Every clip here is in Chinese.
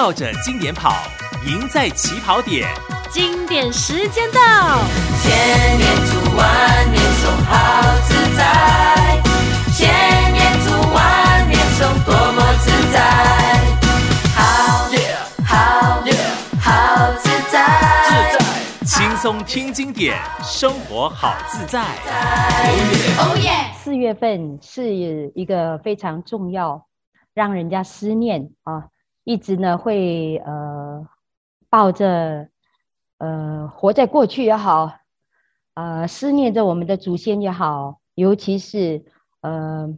绕着经典跑，赢在起跑点。经典时间到，千年读万年诵，好自在。千年读万年诵，多么自在。好，好，好自在。自在，轻松听经典，生活好自在。哦耶！四月份是一个非常重要，让人家思念啊。一直呢会呃抱着呃活在过去也好，呃思念着我们的祖先也好，尤其是呃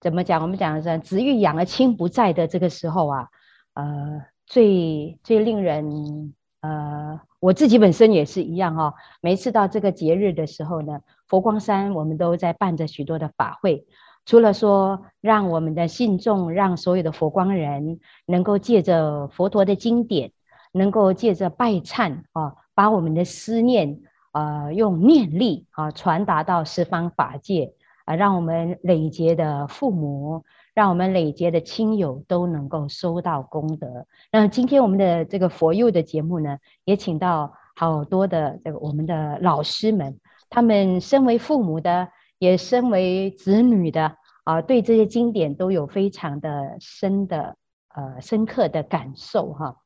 怎么讲？我们讲的是子欲养而亲不在的这个时候啊，呃最最令人呃我自己本身也是一样哈、哦。每次到这个节日的时候呢，佛光山我们都在办着许多的法会。除了说让我们的信众，让所有的佛光人能够借着佛陀的经典，能够借着拜忏啊，把我们的思念啊用念力啊传达到十方法界啊，让我们累劫的父母，让我们累劫的亲友都能够收到功德。那今天我们的这个佛佑的节目呢，也请到好多的这个我们的老师们，他们身为父母的。也身为子女的啊，对这些经典都有非常的深的呃深刻的感受哈。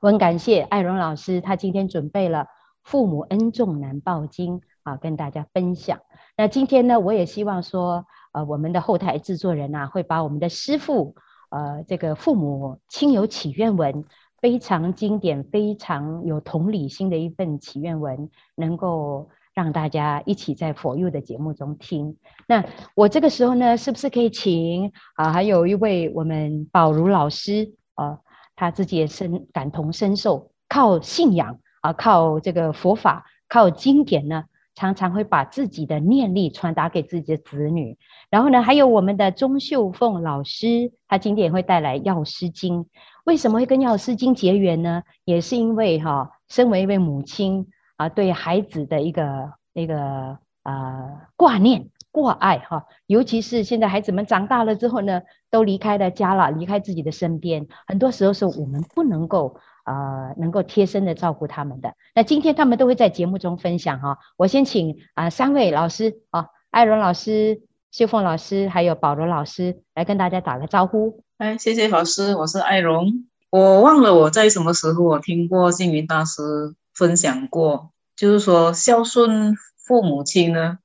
我很感谢艾荣老师，他今天准备了《父母恩重难报经》啊，跟大家分享。那今天呢，我也希望说，呃，我们的后台制作人啊，会把我们的师父呃这个父母亲友祈愿文，非常经典、非常有同理心的一份祈愿文，能够。让大家一起在佛佑的节目中听。那我这个时候呢，是不是可以请啊？还有一位我们宝如老师啊，他自己也深感同身受，靠信仰啊，靠这个佛法，靠经典呢，常常会把自己的念力传达给自己的子女。然后呢，还有我们的钟秀凤老师，他今天也会带来《药师经》。为什么会跟《药师经》结缘呢？也是因为哈、身为一位母亲。啊，对孩子的一个那个呃挂念挂爱哈，尤其是现在孩子们长大了之后呢，都离开了家了，离开自己的身边，很多时候是我们不能够呃能够贴身的照顾他们的。那今天他们都会在节目中分享哈，我先请啊、三位老师啊，爱荣老师、秀凤老师还有保罗老师来跟大家打个招呼。哎，谢谢老师，我是艾荣。我忘了我在什么时候我听过星云大师。分享过，就是说孝顺父母亲呢，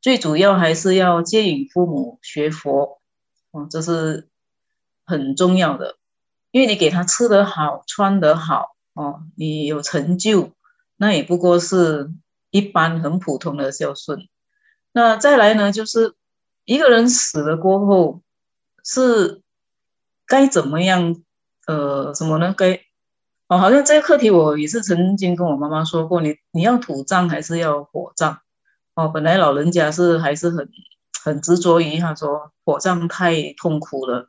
最主要还是要借引父母学佛，哦，这是很重要的。因为你给他吃得好，穿得好，哦，你有成就，那也不过是一般很普通的孝顺。那再来呢，就是一个人死了过后，是该怎么样？呃，什么呢？该。哦，好像这个课题我也是曾经跟我妈妈说过，你你要土葬还是要火葬？哦，本来老人家是还是很很执着于他说火葬太痛苦了，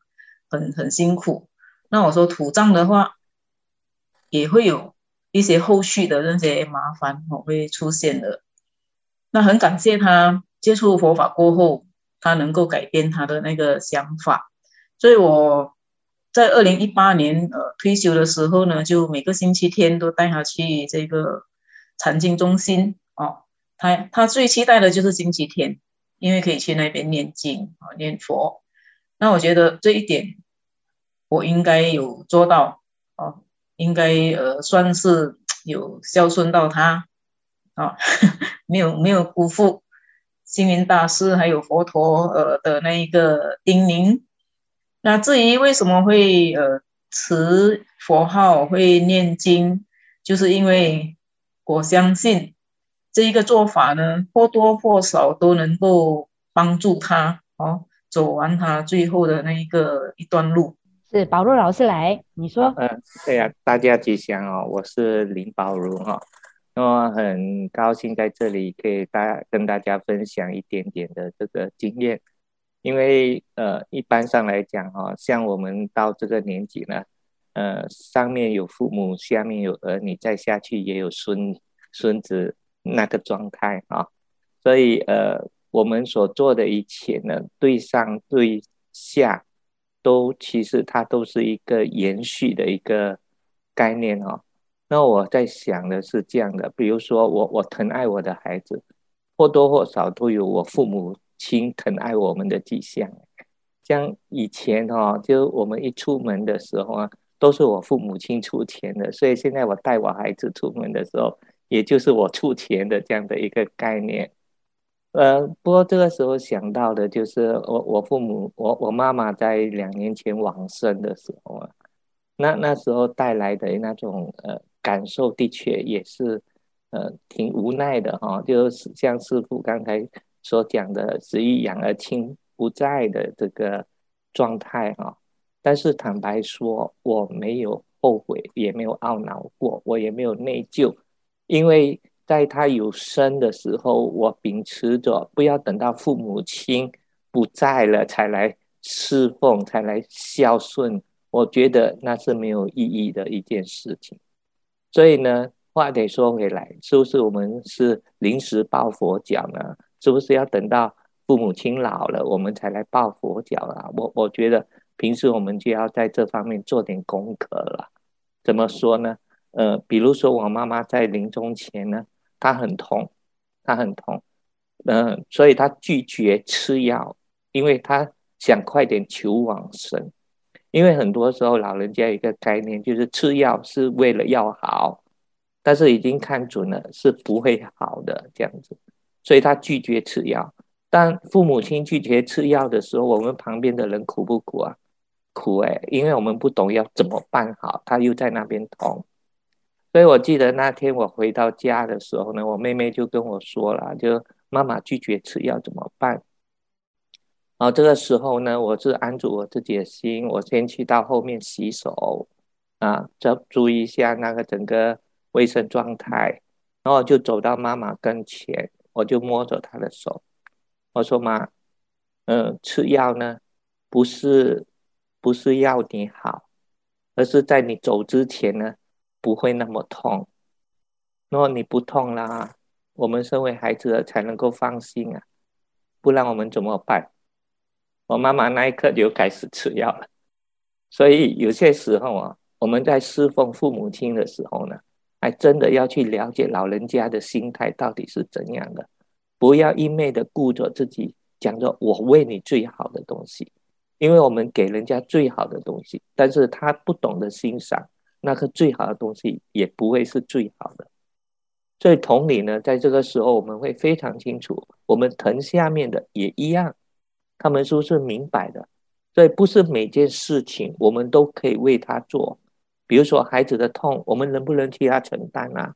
很很辛苦。那我说土葬的话，也会有一些后续的那些麻烦哦会出现的。那很感谢他接触佛法过后，他能够改变他的那个想法，所以我。在二零一八年，呃，退休的时候呢，就每个星期天都带他去这个禅经中心哦。他他最期待的就是星期天，因为可以去那边念经啊、哦，念佛。那我觉得这一点我应该有做到哦，应该呃算是有孝顺到他啊、没有没有辜负星云大师还有佛陀呃的那一个叮咛。那至于为什么会呃持佛号会念经，就是因为我相信这一个做法呢，或多或少都能够帮助他哦走完他最后的那一个一段路。是宝如老师来，你说？嗯、呃，对呀、啊，大家吉祥哦，我是林宝如哈，那么很高兴在这里可以大跟大家分享一点点的这个经验。因为呃，一般上来讲哈、哦，像我们到这个年纪呢，呃，上面有父母，下面有儿女，再下去也有孙孙子那个状态啊、哦，所以呃，我们所做的一切呢，对上对下都其实它都是一个延续的一个概念哦。那我在想的是这样的，比如说我我疼爱我的孩子，或多或少都有我父母亲疼爱我们的迹象。像以前哦，就我们一出门的时候啊，都是我父母亲出钱的，所以现在我带我孩子出门的时候，也就是我出钱的这样的一个概念。呃，不过这个时候想到的就是我我父母我我妈妈在两年前往生的时候啊，那那时候带来的那种呃感受，的确也是呃挺无奈的哈、哦，就是像师傅刚才所讲的“子欲养而亲不在”的这个状态啊、但是坦白说，我没有后悔，也没有懊恼过，我也没有内疚，因为。在他有生的时候，我秉持着不要等到父母亲不在了才来侍奉，才来孝顺。我觉得那是没有意义的一件事情。所以呢，话得说回来，是不是我们是临时抱佛脚呢？是不是要等到父母亲老了，我们才来抱佛脚啊？我我觉得平时我们就要在这方面做点功课了。怎么说呢？呃，比如说我妈妈在临终前呢。她很痛，她很痛，嗯、所以她拒绝吃药，因为她想快点求往生。因为很多时候老人家一个概念就是吃药是为了要好，但是已经看准了是不会好的这样子，所以他拒绝吃药。当父母亲拒绝吃药的时候，我们旁边的人苦不苦啊？苦哎，因为我们不懂要怎么办好，他又在那边痛。所以我记得那天我回到家的时候呢，我妹妹就跟我说了，就妈妈拒绝吃药怎么办？然后这个时候呢，我是安住我自己的心，我先去到后面洗手啊，就注意一下那个整个卫生状态，然后就走到妈妈跟前，我就摸着她的手，我说妈，嗯，吃药呢，不是不是要你好，而是在你走之前呢。不会那么痛，如果你不痛啦，我们身为孩子才能够放心啊，不然我们怎么办？我妈妈那一刻就开始吃药了。所以有些时候啊，我们在侍奉父母亲的时候呢，还真的要去了解老人家的心态到底是怎样的，不要一昧的顾着自己，讲着我为你最好的东西，因为我们给人家最好的东西，但是他不懂得欣赏。那个最好的东西也不会是最好的，所以同理呢，在这个时候我们会非常清楚，我们疼下面的也一样，他们是不是明白的？所以不是每件事情我们都可以为他做，比如说孩子的痛，我们能不能替他承担啊？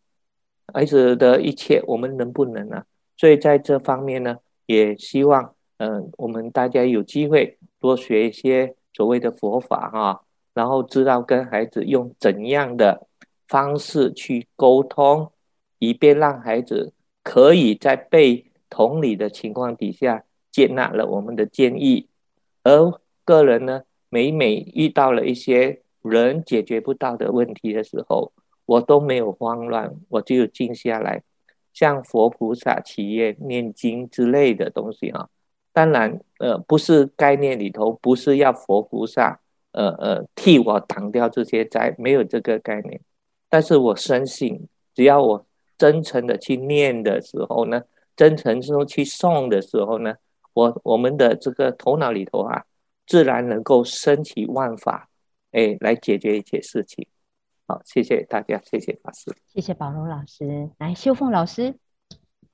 孩子的一切我们能不能啊？所以在这方面呢，也希望嗯、我们大家有机会多学一些所谓的佛法哈。然后知道跟孩子用怎样的方式去沟通，以便让孩子可以在被同理的情况底下接纳了我们的建议。而个人呢，每每遇到了一些人解决不到的问题的时候，我都没有慌乱，我就静下来，向佛菩萨祈愿、念经之类的东西啊。当然，呃，不是概念里头不是要佛菩萨。呃呃，替我挡掉这些灾，没有这个概念。但是我深信，只要我真诚的去念的时候呢，真诚之后去诵的时候呢，我我们的这个头脑里头啊，自然能够升起万法，哎，来解决一切事情。好，谢谢大家，谢谢法师，谢谢宝如老师，来秀凤老师，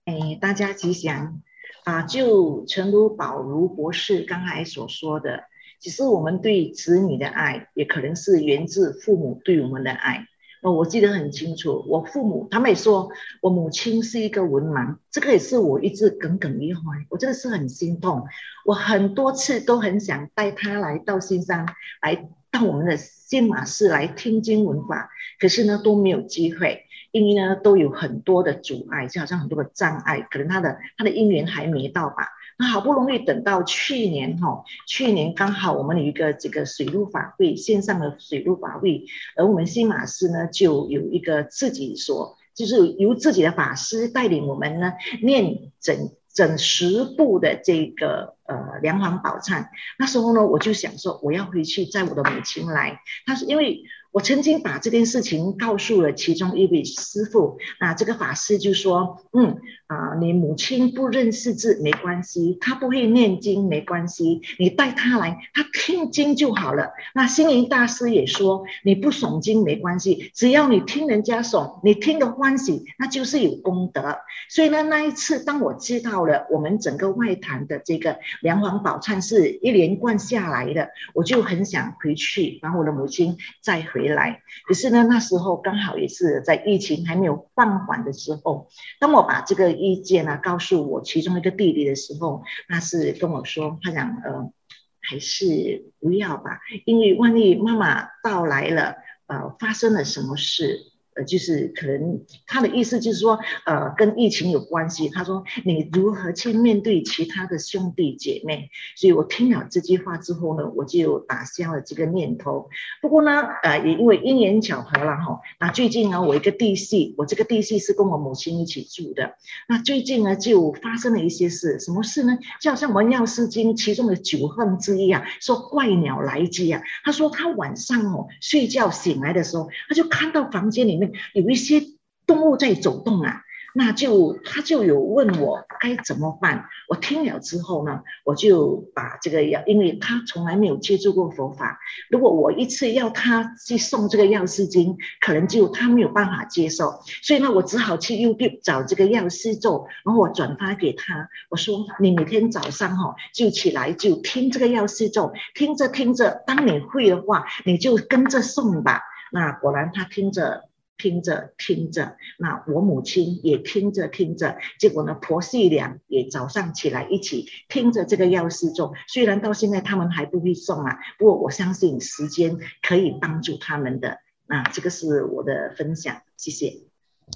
哎，大家吉祥啊！就诚如宝如博士刚才所说的。其实我们对子女的爱，也可能是源自父母对我们的爱。哦，我记得很清楚，我父母他们也说我母亲是一个文盲，这个也是我一直耿耿于怀。我真的是很心痛，我很多次都很想带他来到新山，来到我们的新马寺来听经闻法，可是呢都没有机会，因为呢都有很多的阻碍，就好像很多的障碍，可能他的他的因缘还没到吧。那好不容易等到去年哈，去年刚好我们有一个这个水陆法会线上的水陆法会，而我们新马师呢就有一个自己所，就是由自己的法师带领我们呢念整整十部的这个呃梁皇宝忏。那时候呢，我就想说，我要回去载我的母亲来。她是因为。我曾经把这件事情告诉了其中一位师父，那这个法师就说：“嗯啊，你母亲不认识字没关系，她不会念经没关系，你带她来，她听经就好了。”那星云大师也说：“你不诵经没关系，只要你听人家诵，你听得欢喜，那就是有功德。”所以呢，那一次当我知道了我们整个外坛的这个梁皇宝忏是一连贯下来的，我就很想回去把我的母亲再回。来，可是呢，那时候刚好也是在疫情还没有放缓的时候。当我把这个意见呢告诉我其中一个弟弟的时候，他是跟我说，他讲呃，还是不要吧，因为万一妈妈到来了，呃，发生了什么事。呃，就是可能他的意思就是说，呃，跟疫情有关系。他说你如何去面对其他的兄弟姐妹？所以我听了这句话之后呢，我就打消了这个念头。不过呢，呃，也因为因缘巧合了哈。那最近呢，我一个弟媳，我这个弟媳是跟我母亲一起住的。那最近呢，就发生了一些事，什么事呢？就好像我们药师经其中的九恨之一啊，说怪鸟来机啊。他说他晚上哦睡觉醒来的时候，他就看到房间里面。有一些动物在走动啊，那就他就有问我该怎么办。我听了之后呢，我就把这个药，因为他从来没有接触过佛法，如果我一次要他去诵这个药师经，可能就他没有办法接受，所以呢，我只好去 YouTube 找这个药师咒，然后我转发给他，我说你每天早上哈就起来就听这个药师咒，听着听着，当你会的话，你就跟着诵吧。那果然他听着。听着听着，那我母亲也听着听着，结果呢，婆媳俩也早上起来一起听着这个药师咒。虽然到现在他们还不会诵啊，不过我相信时间可以帮助他们的。那这个是我的分享，谢谢。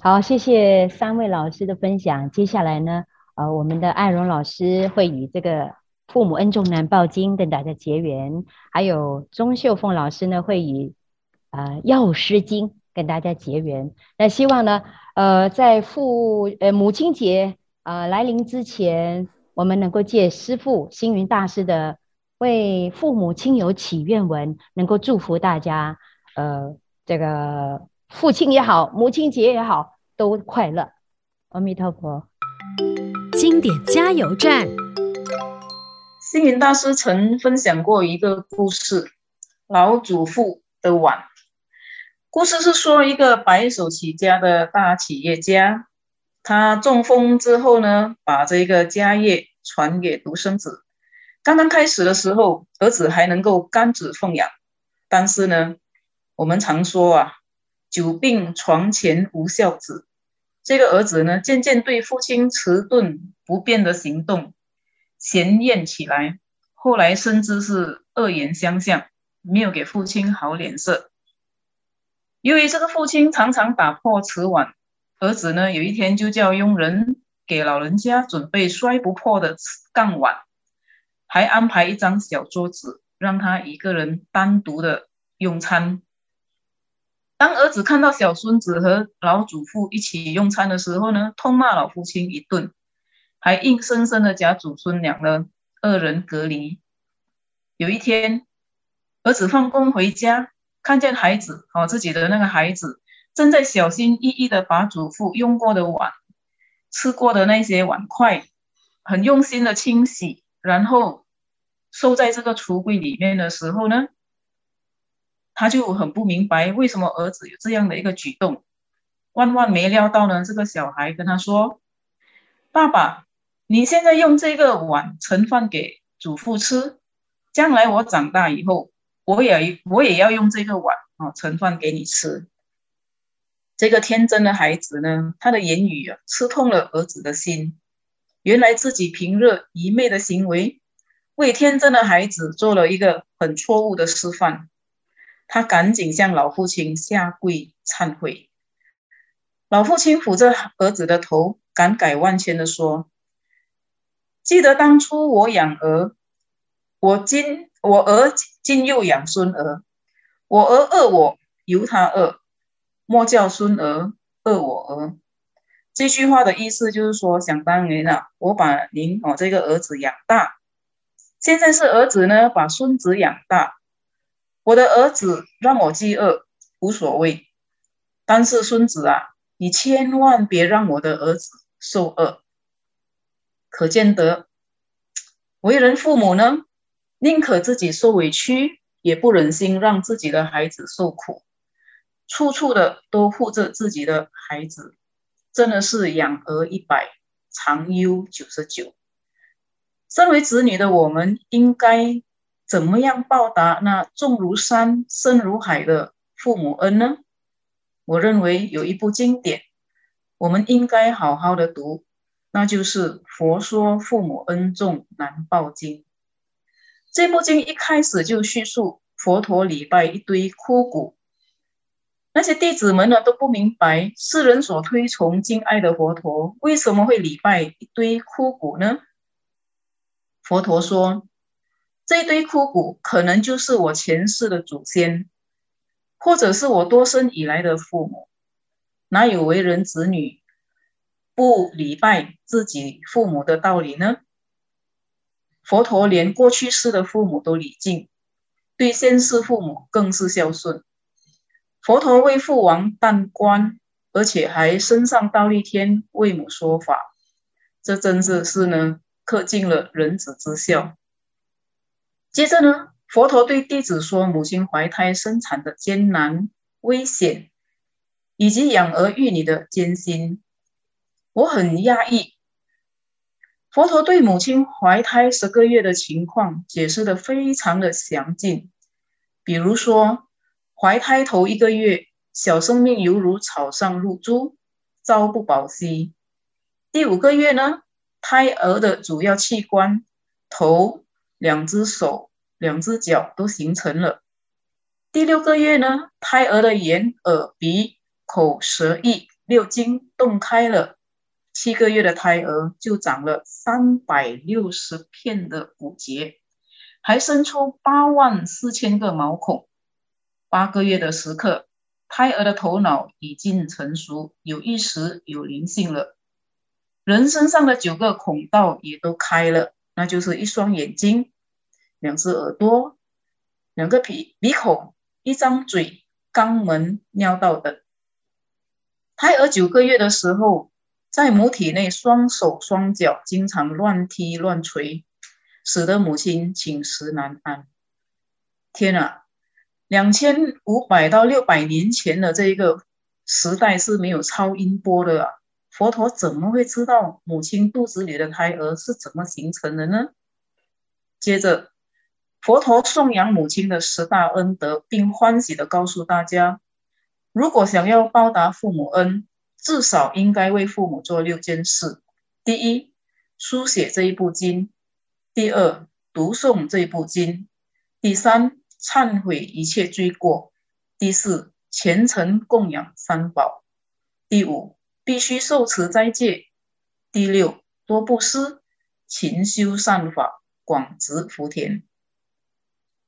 好，谢谢三位老师的分享。接下来呢，呃，我们的艾荣老师会以这个《父母恩重难报经》跟大家结缘，还有钟秀凤老师呢会以呃《药师经》。跟大家结缘，那希望呢，呃，在父呃母亲节啊、呃、来临之前，我们能够借师父星云大师的为父母亲友祈愿文，能够祝福大家，呃，这个父亲也好，母亲节也好，都快乐。阿弥陀佛。经典加油站。星云大师曾分享过一个故事：老祖父的碗。故事是说，一个白手起家的大企业家，他中风之后呢，把这个家业传给独生子。刚刚开始的时候，儿子还能够甘子奉养，但是呢，我们常说啊，久病床前无孝子。这个儿子呢，渐渐对父亲迟钝不便的行动嫌厌起来，后来甚至是恶言相向，没有给父亲好脸色。由于这个父亲常常打破瓷碗，儿子呢，有一天就叫佣人给老人家准备摔不破的钢碗，还安排一张小桌子让他一个人单独的用餐。当儿子看到小孙子和老祖父一起用餐的时候呢，痛骂老父亲一顿，还硬生生的将祖孙俩呢二人隔离。有一天，儿子放工回家。看见孩子，哦，自己的那个孩子正在小心翼翼的把祖父用过的碗、吃过的那些碗筷，很用心的清洗，然后收在这个橱柜里面的时候呢，他就很不明白为什么儿子有这样的一个举动，万万没料到呢，这个小孩跟他说：“爸爸，你现在用这个碗盛饭给祖父吃，将来我长大以后。”我也我也要用这个碗啊，盛饭给你吃。这个天真的孩子呢，他的言语啊，刺痛了儿子的心。原来自己平日愚昧的行为，为天真的孩子做了一个很错误的示范。他赶紧向老父亲下跪忏悔。老父亲抚着儿子的头，感慨万千的说：“记得当初我养儿，我今。”我儿今又养孙儿，我儿饿我由他饿，莫叫孙儿饿我儿。这句话的意思就是说，想当年啊，我把您哦这个儿子养大，现在是儿子呢把孙子养大。我的儿子让我饥饿无所谓，但是孙子啊，你千万别让我的儿子受饿。可见得为人父母呢，宁可自己受委屈，也不忍心让自己的孩子受苦，处处的都护着自己的孩子。真的是养儿一百，长忧九十九。身为子女的我们，应该怎么样报答那重如山、深如海的父母恩呢？我认为有一部经典，我们应该好好的读，那就是《佛说父母恩重难报经》。这部经一开始就叙述佛陀礼拜一堆枯骨。那些弟子们呢，都不明白世人所推崇敬爱的佛陀为什么会礼拜一堆枯骨呢？佛陀说，这堆枯骨可能就是我前世的祖先，或者是我多生以来的父母。哪有为人子女不礼拜自己父母的道理呢？佛陀连过去世的父母都礼敬，对现世父母更是孝顺。佛陀为父王担棺，而且还升上忉利天为母说法，这真是是呢，恪尽了人子之孝。接着呢，佛陀对弟子说：“母亲怀胎生产的艰难、危险，以及养儿育女的艰辛，我很讶异。佛陀对母亲怀胎十个月的情况解释得非常的详尽，比如说。”怀胎头一个月，小生命犹如草上露珠，朝不保夕。第五个月呢，胎儿的主要器官头、两只手、两只脚都形成了。第六个月呢，胎儿的眼、耳、鼻、口、舌、意六经动开了。七个月的胎儿就长了三百六十片的骨节，还生出八万四千个毛孔。八个月的时刻，胎儿的头脑已经成熟，有意识、有灵性了。人身上的九个孔道也都开了，那就是一双眼睛、两只耳朵、两个鼻鼻孔、一张嘴、肛门、尿道等。胎儿九个月的时候，在母体内，双手双脚经常乱踢乱捶，使得母亲寝食难安。天啊！两千五百到六百年前的这一个时代是没有超音波的啊，佛陀怎么会知道母亲肚子里的胎儿是怎么形成的呢？接着，佛陀颂扬母亲的十大恩德，并欢喜地告诉大家，如果想要报答父母恩，至少应该为父母做六件事：第一，书写这一部经；第二，读诵这一部经；第三，忏悔一切罪过。第四，虔诚供养三宝。第五，必须受持斋戒。第六，多布施，勤修善法，广植福田。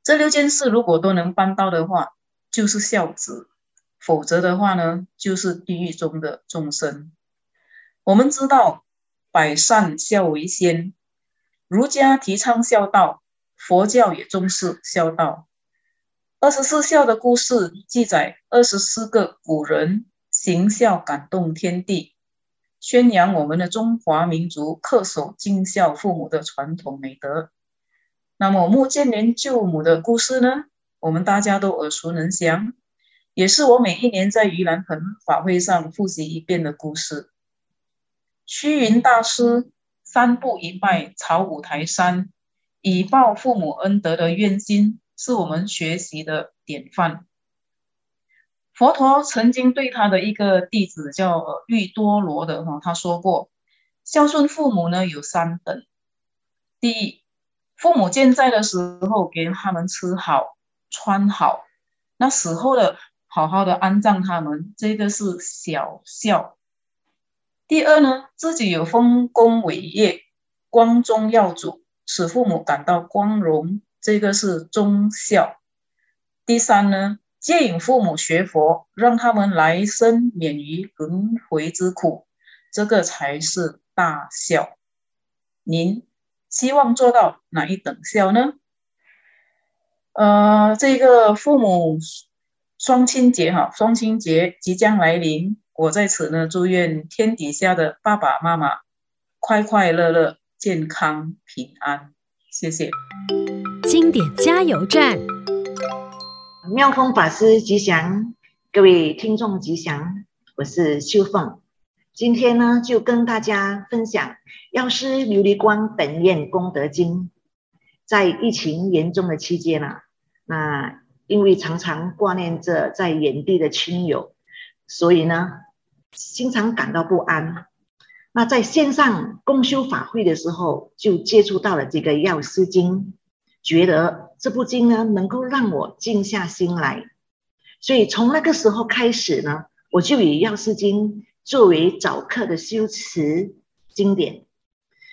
这六件事如果都能办到的话，就是孝子；否则的话呢，就是地狱中的众生。我们知道，百善孝为先，儒家提倡孝道，佛教也重视孝道。二十四孝的故事记载，二十四个古人行孝感动天地，宣扬我们的中华民族恪守敬孝父母的传统美德。那么穆建连救母的故事呢？我们大家都耳熟能详，也是我每一年在盂兰盆法会上复习一遍的故事。虚云大师三步一拜朝五台山，以报父母恩德的愿心。是我们学习的典范。佛陀曾经对他的一个弟子叫玉多罗的哈，他说过，孝顺父母呢有三等。第一，父母健在的时候给他们吃好穿好，那死后的好好的安葬他们，这个是小孝。第二呢，自己有丰功伟业，光宗耀祖，使父母感到光荣。这个是忠孝。第三呢，接引父母学佛，让他们来生免于轮回之苦，这个才是大孝。您希望做到哪一等孝呢？呃，这个父母双亲节哈，双亲节即将来临，我在此呢，祝愿天底下的爸爸妈妈快快乐乐、健康平安。谢谢。经典加油站，妙峰法师吉祥，各位听众吉祥，我是秀凤。今天呢，就跟大家分享药师琉璃光本愿功德经。在疫情严重的期间啊，那因为常常挂念着在远地的亲友，所以呢，经常感到不安。那在线上共修法会的时候，就接触到了这个药师经，觉得这部经呢，能够让我静下心来。所以从那个时候开始呢，我就以药师经。作为早课的修持经典，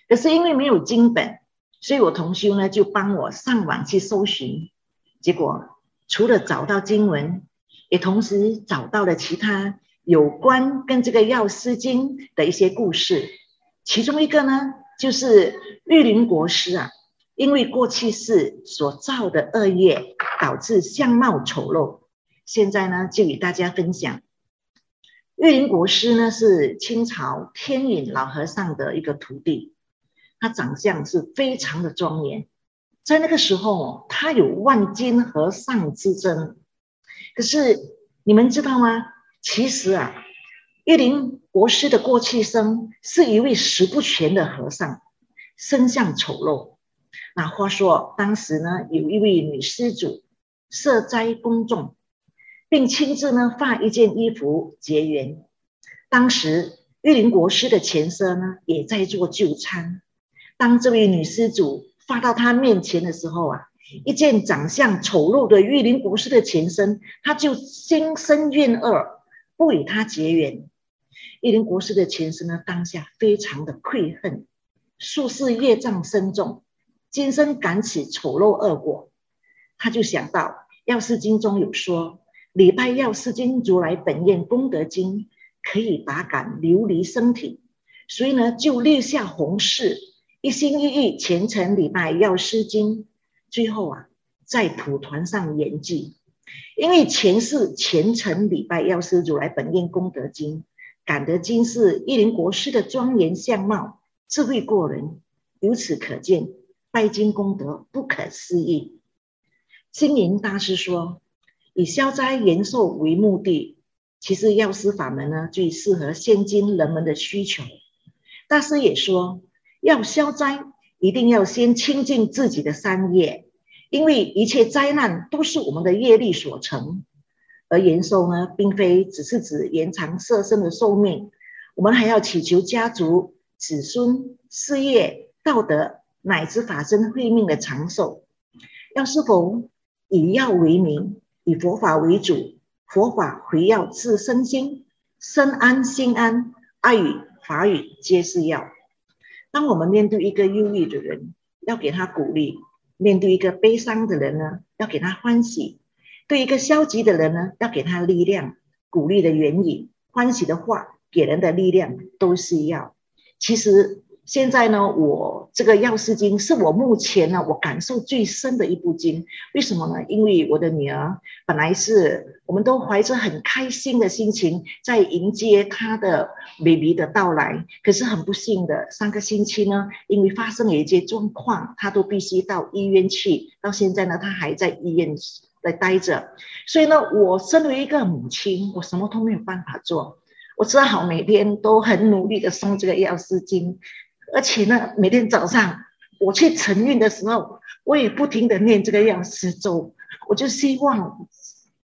可是因为没有经本，所以我同修呢就帮我上网去搜寻，结果除了找到经文，也同时找到了其他有关跟这个药师经的一些故事。其中一个呢，就是玉林国师啊，因为过去世所造的恶业，导致相貌丑陋。现在呢，就与大家分享。玉林国师呢，是清朝天隐老和尚的一个徒弟，他长相是非常的庄严，在那个时候，他有万金和尚之争。可是你们知道吗？其实啊，玉林国师的过去生是一位食不全的和尚，身相丑陋。那话说，当时呢，有一位女施主设斋供众。并亲自呢发一件衣服结缘。当时玉林国师的前身呢也在做就餐。当这位女施主发到他面前的时候啊，一见长相丑陋的玉林国师的前身，他就心生怨恶，不与他结缘。玉林国师的前身呢当下非常的愧恨，数世业障深重，今生感此丑陋恶果，他就想到药师经中有说。礼拜药师经如来本愿功德经可以把感琉璃身体，所以呢就立下宏誓，一心一意虔诚礼拜药师经。最后啊，在蒲团上圆寂。因为前世虔诚礼拜药师如来本愿功德经，感得今世一林国师的庄严相貌，智慧过人，由此可见拜经功德不可思议。星云大师说。以消灾延寿为目的，其实药师法门呢最适合现今人们的需求。大师也说，要消灾，一定要先清净自己的三业，因为一切灾难都是我们的业力所成。而延寿呢，并非只是指延长色身的寿命，我们还要祈求家族、子孙、事业、道德乃至法身慧命的长寿。要是否以药为名。以佛法为主，佛法回药治身心，身安心安，爱语法语皆是药。当我们面对一个忧郁的人，要给他鼓励；面对一个悲伤的人呢，要给他欢喜；对一个消极的人呢，要给他力量。鼓励的言语、欢喜的话，给人的力量都是要。其实。现在呢，我这个药师经是我目前呢我感受最深的一部经。为什么呢？因为我的女儿本来是我们都怀着很开心的心情在迎接她的 baby 的到来，可是很不幸的，上个星期呢，因为发生了一些状况，她都必须到医院去。到现在呢，她还在医院来待着。所以呢，我身为一个母亲，我什么都没有办法做，我只好每天都很努力的诵这个药师经。而且呢，每天早上我去晨运的时候，我也不停的念这个药师咒。我就希望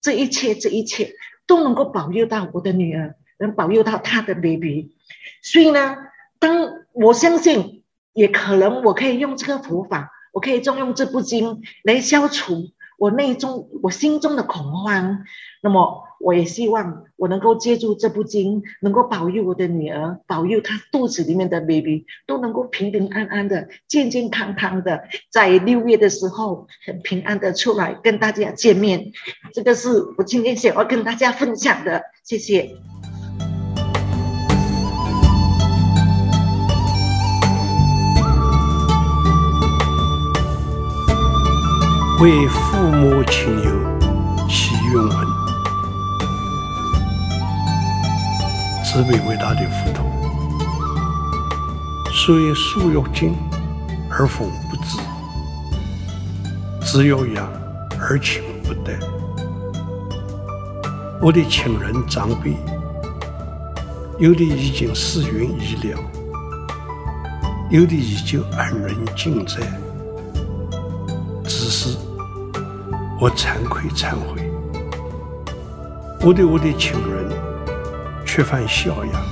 这一切、这一切都能够保佑到我的女儿，能保佑到她的 baby。所以呢，当我相信，也可能我可以用这个佛法，我可以重用这部经来消除我内中我心中的恐慌。那么，我也希望我能够借助这部经，能够保佑我的女儿，保佑她肚子里面的 baby 都能够平平安安的、健健康康的，在六月的时候很平安的出来跟大家见面。这个是我今天想要跟大家分享的，谢谢。为父母亲友祈愿文，慈悲伟大的佛陀，虽树欲静而风不止，子欲养而亲不待。我的亲人长辈，有的已经逝云已了，有的依旧安然健在。只是我惭愧忏悔，我对我的亲人缺乏孝养，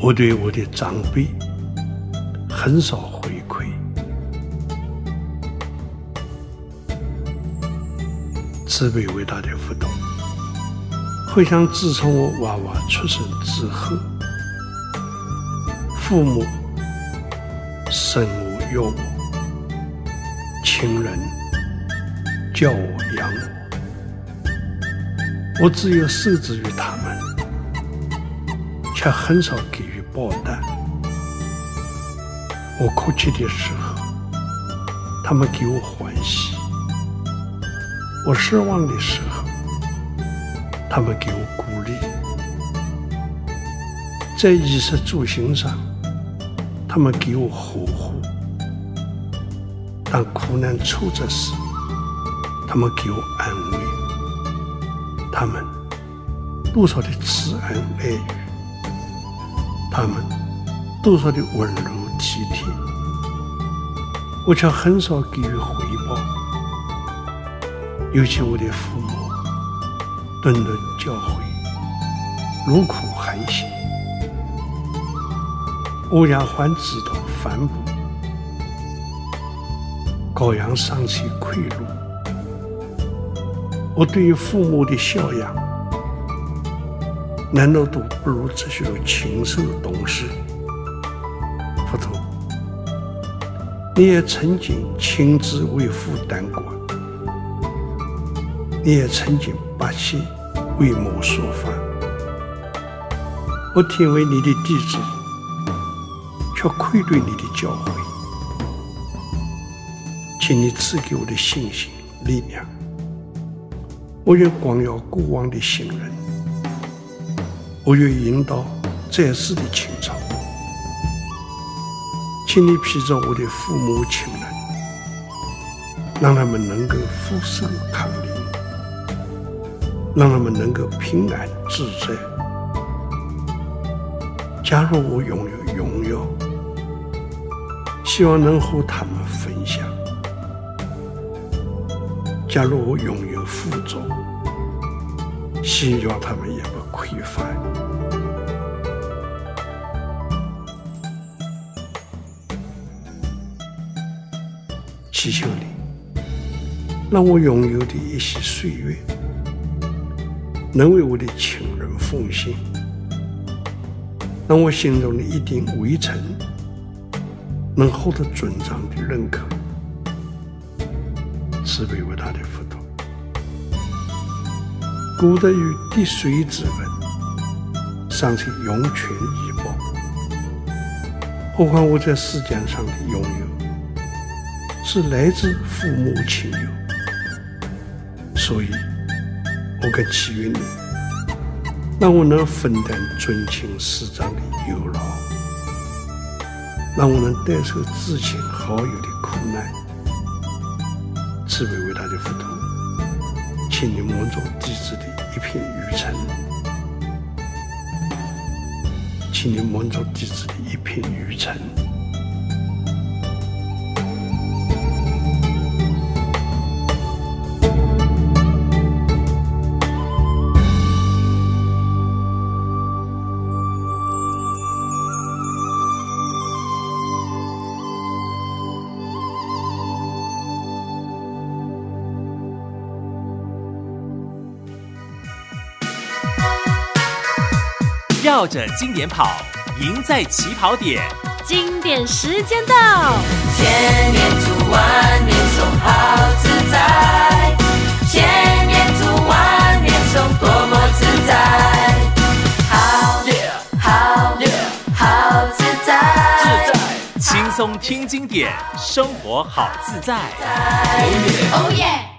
我对我的长辈很少回馈。慈悲伟大的佛陀，回想自从我娃娃出生之后，父母生我养我。亲人教我养我，我只有受制于他们，却很少给予报答。我哭泣的时候，他们给我欢喜；我失望的时候，他们给我鼓励。在衣食住行上，他们给我呵护。当苦难挫折时，他们给我安慰；他们多少的慈恩爱语，他们多少的温柔体贴，我却很少给予回报。尤其我的父母，顿顿教诲，茹苦寒心，欧阳还知道反哺。羔羊尚且馈禄，我对于父母的孝养，难道都不如这些禽兽懂事？佛陀，你也曾经亲自为父担过，你也曾经百姓为母说法，我听为你的弟子，却愧对你的教诲。请你赐给我的信心、力量，我愿光耀过往的行人，我愿引导在世的清潮。请你披着我的父母亲人，让他们能够福寿康宁，让他们能够平安自在。假如我拥有荣耀，希望能和他们分享。假如我拥有富足，希望他们也不匮乏。祈求你，让我拥有的一些岁月，能为我的亲人奉献，让我心中的一点微尘，能获得尊长的认可。慈悲伟大的佛陀，古德与滴水之恩，尚且涌泉以报，何况我在世间上的拥有，是来自父母亲友，所以，我恳祈愿你，让我能分担尊亲师长的忧劳，让我能代受至亲好友的苦难。千年蒙族弟子的一片愚尘，请你蒙族弟子的一片愚尘。绕着经典跑，赢在起跑点。经典时间到，千年读万年诵，好自在。千年读万年诵，多么自在。好，好，好自在，自在，轻松听经典，生活好自在。哦